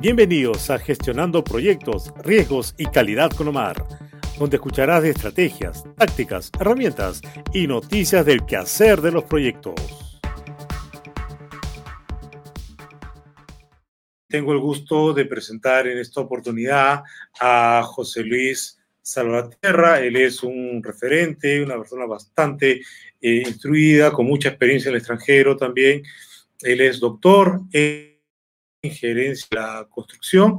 Bienvenidos a Gestionando Proyectos, Riesgos y Calidad con Omar, donde escucharás de estrategias, tácticas, herramientas y noticias del quehacer de los proyectos. Tengo el gusto de presentar en esta oportunidad a José Luis Salvatierra. Él es un referente, una persona bastante eh, instruida, con mucha experiencia en el extranjero también. Él es doctor en gerencia de la construcción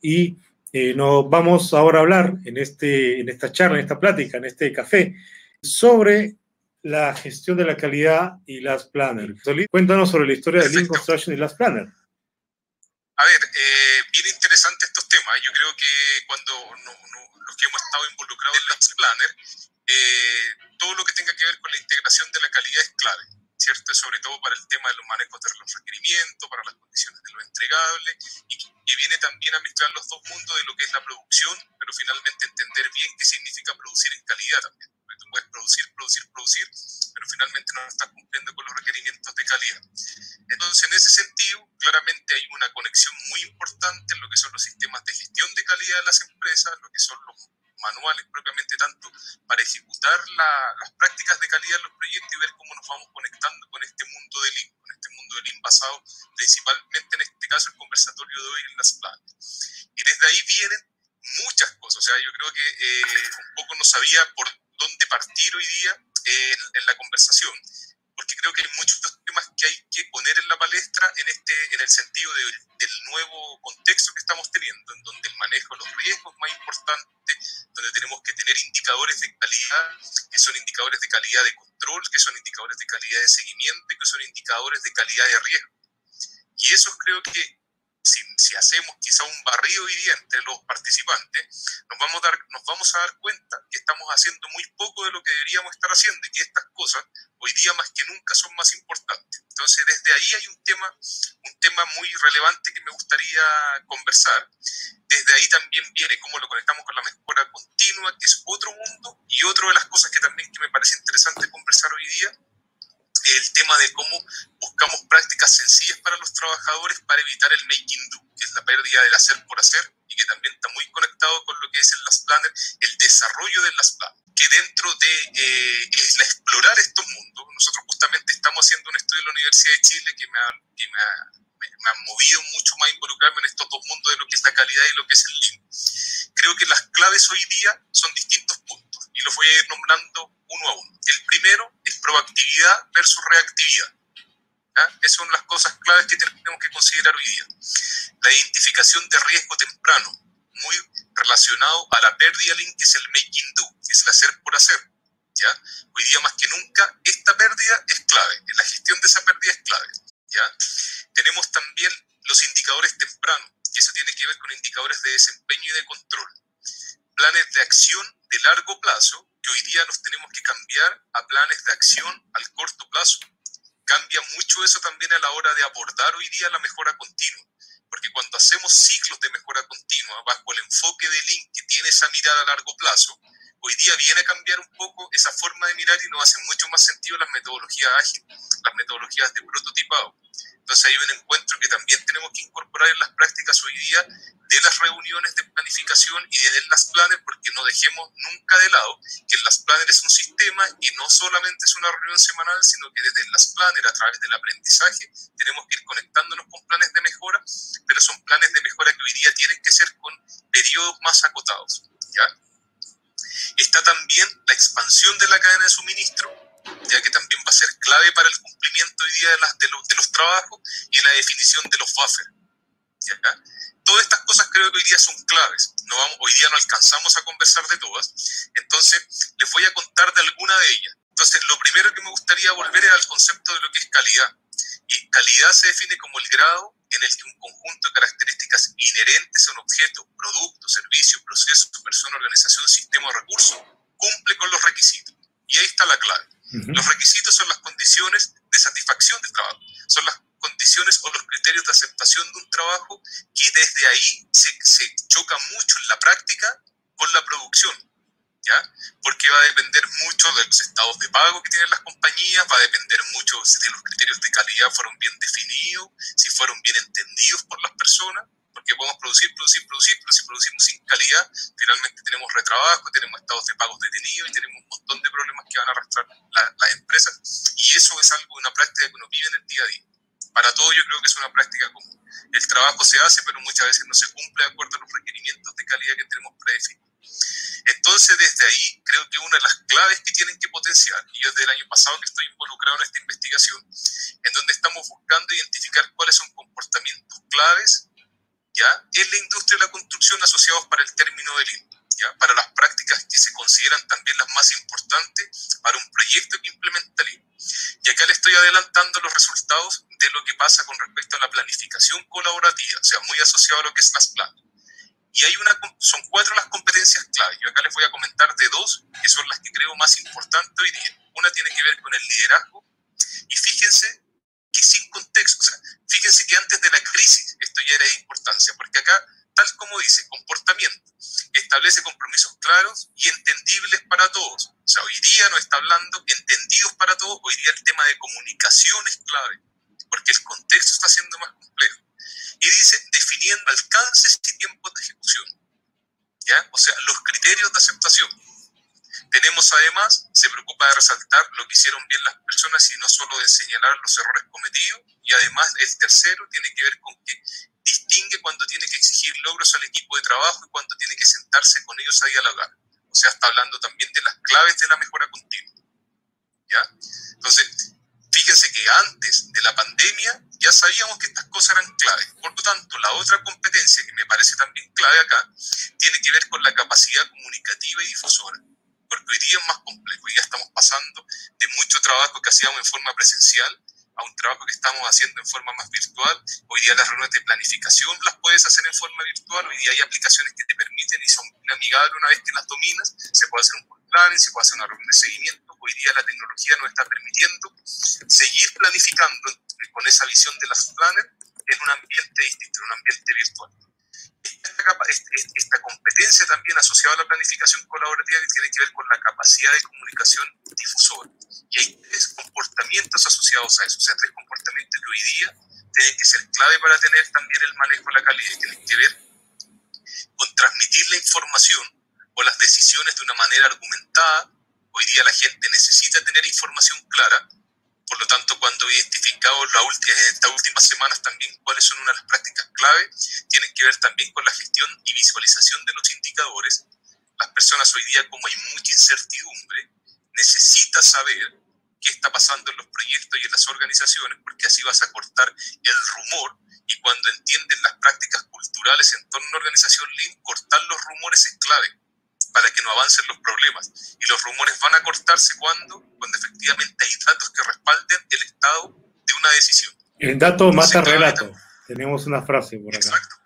y eh, nos vamos ahora a hablar en, este, en esta charla, en esta plática, en este café, sobre la gestión de la calidad y las planners. Cuéntanos sobre la historia de Lean Construction y las planners. A ver, eh, bien interesante estos temas. Yo creo que cuando los que hemos estado involucrados en las planners, eh, todo lo que tenga que ver con la integración de la calidad es clave ¿cierto? Sobre todo para el tema de los manejos de los requerimientos, para las condiciones de lo entregable, y que viene también a mezclar los dos mundos de lo que es la producción, pero finalmente entender bien qué significa producir en calidad también. Porque tú puedes producir, producir, producir, pero finalmente no estás cumpliendo con los requerimientos de calidad. Entonces, en ese sentido, claramente hay una conexión muy importante en lo que son los sistemas de gestión de calidad de las empresas, lo que son los manuales propiamente tanto para ejecutar las prácticas de calidad en los proyectos y ver cómo nos vamos conectando con este mundo del IN, con este mundo del IN basado principalmente en este caso el conversatorio de hoy en las plantas. Y desde ahí vienen muchas cosas, o sea, yo creo que eh, un poco no sabía por dónde partir hoy día en la conversación porque creo que hay muchos temas que hay que poner en la palestra en, este, en el sentido del nuevo contexto que estamos teniendo, en donde el manejo de los riesgos es más importante, donde tenemos que tener indicadores de calidad, que son indicadores de calidad de control, que son indicadores de calidad de seguimiento y que son indicadores de calidad de riesgo. Y eso creo que si, hacemos quizá un barrido entre los participantes, nos vamos, a dar, nos vamos a dar cuenta que estamos haciendo muy poco de lo que deberíamos estar haciendo y que estas cosas hoy día más que nunca son más importantes. Entonces, desde ahí hay un tema, un tema muy relevante que me gustaría conversar. Desde ahí también viene cómo lo conectamos con la mejora continua, que es otro mundo, y otra de las cosas que también que me parece interesante conversar hoy día el tema de cómo buscamos prácticas sencillas para los trabajadores para evitar el making do, que es la pérdida del hacer por hacer y que también está muy conectado con lo que es el Last Planner, el desarrollo del Last Planner, que dentro de eh, explorar estos mundos. Nosotros justamente estamos haciendo un estudio en la Universidad de Chile que me ha, que me ha, me ha movido mucho más a involucrarme en estos dos mundos de lo que es la calidad y lo que es el Lean. Creo que las claves hoy día son distintos puntos y los voy a ir nombrando uno a uno. El primero proactividad versus reactividad. Esas son las cosas claves que tenemos que considerar hoy día. La identificación de riesgo temprano, muy relacionado a la pérdida link, que es el making do, que es el hacer por hacer. ¿ya? Hoy día más que nunca, esta pérdida es clave, la gestión de esa pérdida es clave. ¿ya? Tenemos también los indicadores tempranos, y eso tiene que ver con indicadores de desempeño y de control. Planes de acción de largo plazo que hoy día nos tenemos que cambiar a planes de acción al corto plazo. Cambia mucho eso también a la hora de abordar hoy día la mejora continua, porque cuando hacemos ciclos de mejora continua bajo el enfoque de Link que tiene esa mirada a largo plazo, hoy día viene a cambiar un poco esa forma de mirar y nos hace mucho más sentido las metodologías ágiles, las metodologías de prototipado. Entonces hay un encuentro que también tenemos que incorporar en las prácticas hoy día de las reuniones de planificación y de las planes, porque no dejemos nunca de lado que el las planner es un sistema y no solamente es una reunión semanal, sino que desde las planner, a través del aprendizaje, tenemos que ir conectándonos con planes de mejora, pero son planes de mejora que hoy día tienen que ser con periodos más acotados. ¿ya? Está también la expansión de la cadena de suministro, ya que también va a ser clave para el cumplimiento hoy día de, las, de, los, de los trabajos y la definición de los buffers. Todas estas cosas creo que hoy día son claves. No vamos, hoy día no alcanzamos a conversar de todas. Entonces, les voy a contar de alguna de ellas. Entonces, lo primero que me gustaría volver es al concepto de lo que es calidad. Y calidad se define como el grado en el que un conjunto de características inherentes a un objeto, producto, servicio, proceso, persona, organización, sistema o recurso cumple con los requisitos. Y ahí está la clave. Los requisitos son las condiciones de satisfacción del trabajo, son las condiciones o los criterios de aceptación de un trabajo que desde ahí se, se choca mucho en la práctica con la producción. ¿Ya? Porque va a depender mucho de los estados de pago que tienen las compañías, va a depender mucho si los criterios de calidad fueron bien definidos, si fueron bien entendidos por las personas, porque podemos producir, producir, producir, pero si producimos sin calidad, finalmente tenemos retrabajo, tenemos estados de pagos detenidos y tenemos un montón de problemas que van a arrastrar las empresas. Y eso es algo, una práctica que uno vive en el día a día. Para todo yo creo que es una práctica común. El trabajo se hace, pero muchas veces no se cumple de acuerdo a los requerimientos de calidad que tenemos predefinidos. Entonces, desde ahí, creo que una de las claves que tienen que potenciar, y yo desde el año pasado que estoy involucrado en esta investigación, en donde estamos buscando identificar cuáles son comportamientos claves ¿ya? en la industria de la construcción asociados para el término del INDO, ¿ya? para las prácticas que se consideran también las más importantes para un proyecto que implementa el. Y acá le estoy adelantando los resultados de lo que pasa con respecto a la planificación colaborativa, o sea, muy asociado a lo que es las planas. Y hay una, son cuatro las competencias clave. Yo acá les voy a comentar de dos, que son las que creo más importantes hoy día. Una tiene que ver con el liderazgo. Y fíjense que sin contexto, o sea, fíjense que antes de la crisis esto ya era de importancia, porque acá, tal como dice, comportamiento, establece compromisos claros y entendibles para todos. O sea, hoy día no está hablando entendidos para todos, hoy día el tema de comunicación es clave, porque el contexto está siendo más complejo y dice definiendo alcances y tiempos de ejecución. ¿ya? O sea, los criterios de aceptación. Tenemos además, se preocupa de resaltar lo que hicieron bien las personas y no solo de señalar los errores cometidos. Y además el tercero tiene que ver con que distingue cuando tiene que exigir logros al equipo de trabajo y cuando tiene que sentarse con ellos a dialogar. O sea, está hablando también de las claves de la mejora continua. ¿Ya? Entonces, Fíjense que antes de la pandemia ya sabíamos que estas cosas eran claves. Por lo tanto, la otra competencia que me parece también clave acá tiene que ver con la capacidad comunicativa y difusora. Porque hoy día es más complejo. Hoy día estamos pasando de mucho trabajo que hacíamos en forma presencial a un trabajo que estamos haciendo en forma más virtual. Hoy día las reuniones de planificación las puedes hacer en forma virtual. Hoy día hay aplicaciones que te permiten y son amigables una vez que las dominas. Se puede hacer un planning, se puede hacer una reunión de seguimiento hoy día la tecnología nos está permitiendo seguir planificando con esa visión de las planners en un ambiente distinto, en un ambiente virtual. Esta, esta, competencia también asociada a la planificación colaborativa que tiene que ver con la capacidad de comunicación difusora. Y hay tres comportamientos asociados a eso, o sea, tres comportamientos que hoy día tienen que ser clave para tener también el manejo de la calidad, tienen que ver con transmitir la información o las decisiones de una manera argumentada, Hoy día la gente necesita tener información clara, por lo tanto, cuando he identificado estas últimas semanas también cuáles son unas de las prácticas clave, tienen que ver también con la gestión y visualización de los indicadores. Las personas hoy día, como hay mucha incertidumbre, necesitan saber qué está pasando en los proyectos y en las organizaciones, porque así vas a cortar el rumor y cuando entienden las prácticas culturales en torno a una organización cortar los rumores es clave para que no avancen los problemas. Y los rumores van a cortarse cuando, cuando efectivamente hay datos que respalden el estado de una decisión. El dato mata relato. Tenemos una frase por acá. Exacto.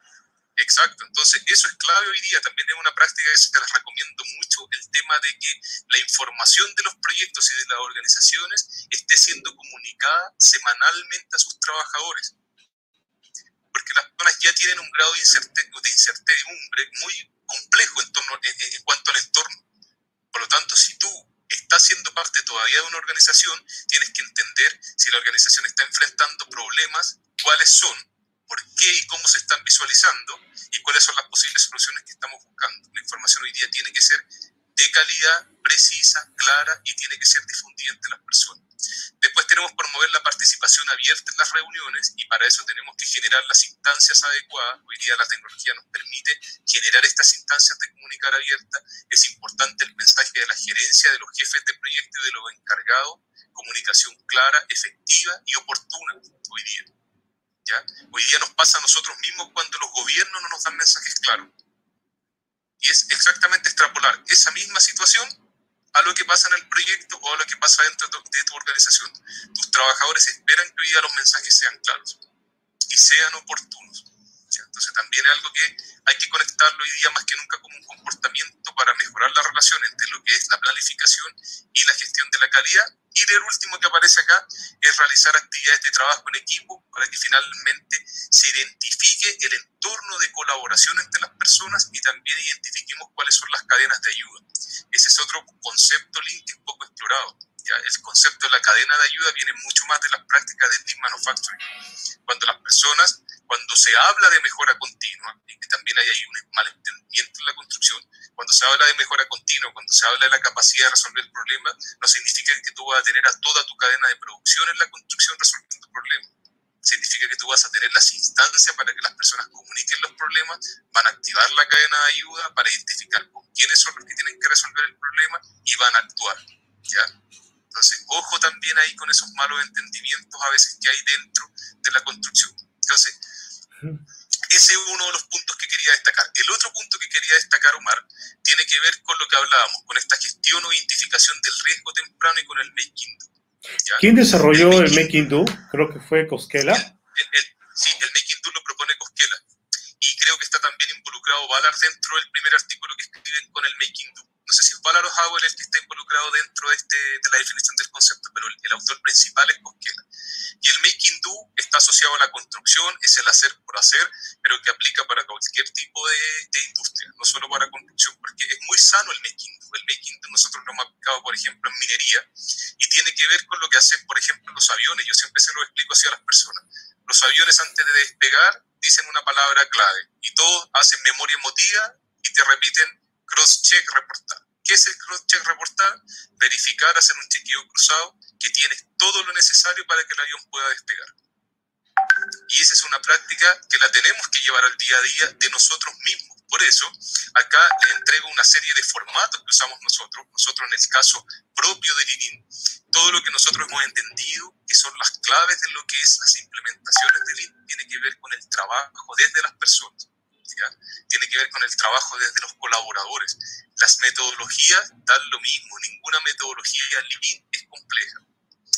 Exacto, entonces eso es clave hoy día. También es una práctica que se les recomiendo mucho, el tema de que la información de los proyectos y de las organizaciones esté siendo comunicada semanalmente a sus trabajadores. Porque las personas ya tienen un grado de, incertidumbre muy complejo en, torno, en, cuanto al entorno. Por lo tanto, si tú estás siendo parte todavía de una organización, tienes que entender si la organización está enfrentando problemas, cuáles son, por qué y cómo se están visualizando y cuáles son las posibles soluciones que estamos buscando. La información hoy día tiene que ser de calidad, precisa, clara y tiene que ser difundida entre las personas. Tenemos promover la participación abierta en las reuniones y para eso tenemos que generar las instancias adecuadas. Hoy día la tecnología nos permite generar estas instancias de comunicar abierta. Es importante el mensaje de la gerencia, de los jefes de proyecto y de los encargados. Comunicación clara, efectiva y oportuna hoy día. ¿Ya? Hoy día nos pasa a nosotros mismos cuando los gobiernos no nos dan mensajes claros. Y es exactamente extrapolar esa misma situación a lo que pasa en el proyecto o a lo que pasa dentro de tu organización. Tus trabajadores esperan que hoy día los mensajes sean claros y sean oportunos. Entonces también es algo que hay que conectarlo hoy día más que nunca como un comportamiento para mejorar la relación entre lo que es la planificación y la gestión de la calidad. Y el último que aparece acá es realizar actividades de trabajo en equipo para que finalmente se identifique el entorno de colaboración entre las personas y también identifiquemos cuáles son las cadenas de ayuda. Ese es otro concepto link que es poco explorado. ¿ya? El concepto de la cadena de ayuda viene mucho más de las prácticas del Lean Manufacturing. Cuando las personas cuando se habla de mejora continua, y que también hay ahí un malentendimiento en la construcción, cuando se habla de mejora continua, cuando se habla de la capacidad de resolver problemas, no significa que tú vas a tener a toda tu cadena de producción en la construcción resolviendo problemas. Significa que tú vas a tener las instancias para que las personas comuniquen los problemas, van a activar la cadena de ayuda para identificar con quiénes son los que tienen que resolver el problema y van a actuar. ¿ya? Entonces, ojo también ahí con esos malos entendimientos a veces que hay dentro de la construcción. Entonces, ese es uno de los puntos que quería destacar. El otro punto que quería destacar, Omar, tiene que ver con lo que hablábamos, con esta gestión o identificación del riesgo temprano y con el making. ¿Quién desarrolló el making, do? Creo que fue Cosquela. sí, el making do lo propone Cosquela. Y creo que está también involucrado Ballard dentro del primer artículo que escriben con el making do. No sé si es Ballard o Howell el que está involucrado dentro de, este, de la definición del concepto, pero el, el autor principal es Cosquela. Y el making do está asociado a la construcción, es el hacer por hacer, pero que aplica para cualquier tipo de, de industria, no solo para construcción, porque es muy sano el making do. El making do nosotros lo hemos aplicado, por ejemplo, en minería que ver con lo que hacen, por ejemplo, los aviones. Yo siempre se lo explico así a las personas. Los aviones antes de despegar dicen una palabra clave y todos hacen memoria emotiva y te repiten cross-check reportar. ¿Qué es el cross-check reportar? Verificar, hacer un chequeo cruzado que tienes todo lo necesario para que el avión pueda despegar. Y esa es una práctica que la tenemos que llevar al día a día de nosotros mismos. Por eso, acá le entrego una serie de formatos que usamos nosotros, nosotros en el caso propio de Lean, todo lo que nosotros hemos entendido que son las claves de lo que es las implementaciones de Lean, tiene que ver con el trabajo desde las personas. Tiene que ver con el trabajo desde los colaboradores. Las metodologías dan lo mismo, ninguna metodología Lean es compleja,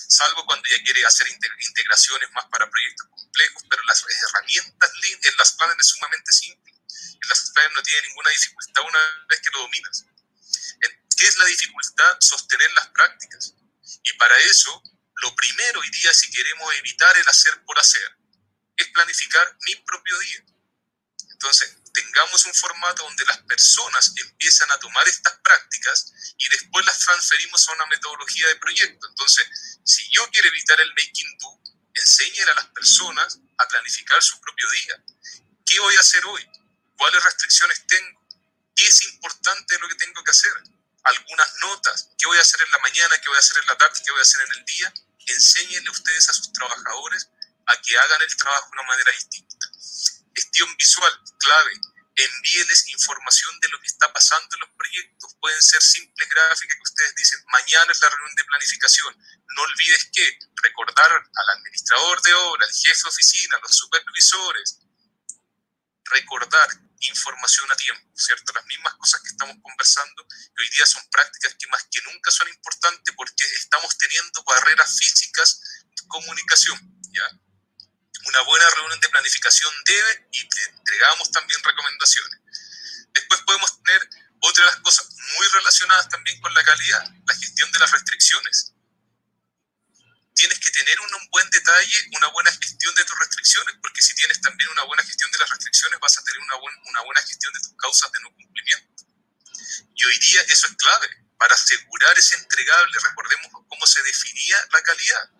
salvo cuando ya quiere hacer integraciones más para proyectos complejos, pero las herramientas Lean en las planes es sumamente simple. Las planes no tiene ninguna dificultad una vez que lo dominas. ¿Qué es la dificultad? Sostener las prácticas. Y para eso, lo primero hoy día, si queremos evitar el hacer por hacer, es planificar mi propio día. Entonces, tengamos un formato donde las personas empiezan a tomar estas prácticas y después las transferimos a una metodología de proyecto. Entonces, si yo quiero evitar el making do, enseñen a las personas a planificar su propio día. ¿Qué voy a hacer hoy? ¿Cuáles restricciones tengo? ¿Qué es importante lo que tengo que hacer? Algunas notas. ¿Qué voy a hacer en la mañana? ¿Qué voy a hacer en la tarde? ¿Qué voy a hacer en el día? Enséñenle ustedes a sus trabajadores a que hagan el trabajo de una manera distinta. Gestión visual, clave. Envíeles información de lo que está pasando en los proyectos. Pueden ser simples gráficas que ustedes dicen, mañana es la reunión de planificación. No olvides que recordar al administrador de obra, al jefe de oficina, a los supervisores, recordar información a tiempo, ¿cierto? Las mismas cosas que estamos conversando, que hoy día son prácticas que más que nunca son importantes porque estamos teniendo barreras físicas de comunicación, ¿ya? Una buena reunión de planificación debe y entregamos también recomendaciones. Después podemos tener otras cosas muy relacionadas también con la calidad, la gestión de las restricciones. Tienes que tener un buen detalle, una buena gestión de tus restricciones, porque si tienes también una buena gestión de las restricciones, vas a tener una, una buena gestión de tus causas de no cumplimiento. Y hoy día eso es clave. Para asegurar ese entregable, recordemos cómo se definía la calidad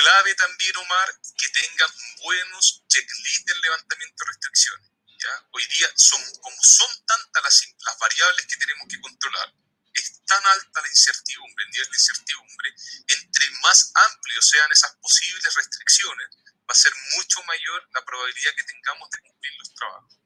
clave también, Omar, que tengan buenos checklists del levantamiento de restricciones. ¿ya? Hoy día, son, como son tantas las, las variables que tenemos que controlar, es tan alta la incertidumbre, el nivel de incertidumbre, entre más amplios sean esas posibles restricciones, va a ser mucho mayor la probabilidad que tengamos de cumplir los trabajos.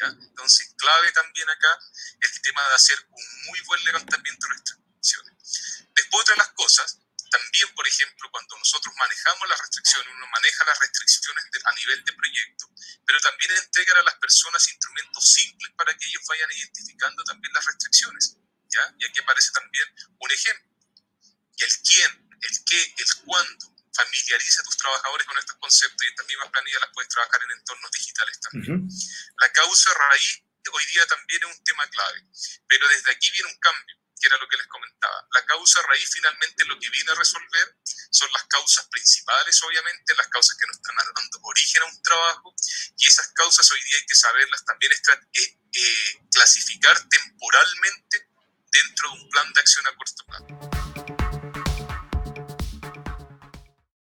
¿ya? Entonces, clave también acá el tema de hacer un muy buen levantamiento de restricciones. Después, de las cosas, también, por ejemplo, cuando nosotros manejamos las restricciones, uno maneja las restricciones a nivel de proyecto, pero también entregar a las personas instrumentos simples para que ellos vayan identificando también las restricciones. ¿Ya? Y aquí aparece también un ejemplo. El quién, el qué, el cuándo. Familiariza a tus trabajadores con estos conceptos y estas mismas planillas las puedes trabajar en entornos digitales también. La causa raíz hoy día también es un tema clave, pero desde aquí viene un cambio que era lo que les comentaba. La causa raíz finalmente lo que viene a resolver son las causas principales, obviamente, las causas que nos están dando origen a un trabajo, y esas causas hoy día hay que saberlas también eh, eh, clasificar temporalmente dentro de un plan de acción a corto plazo.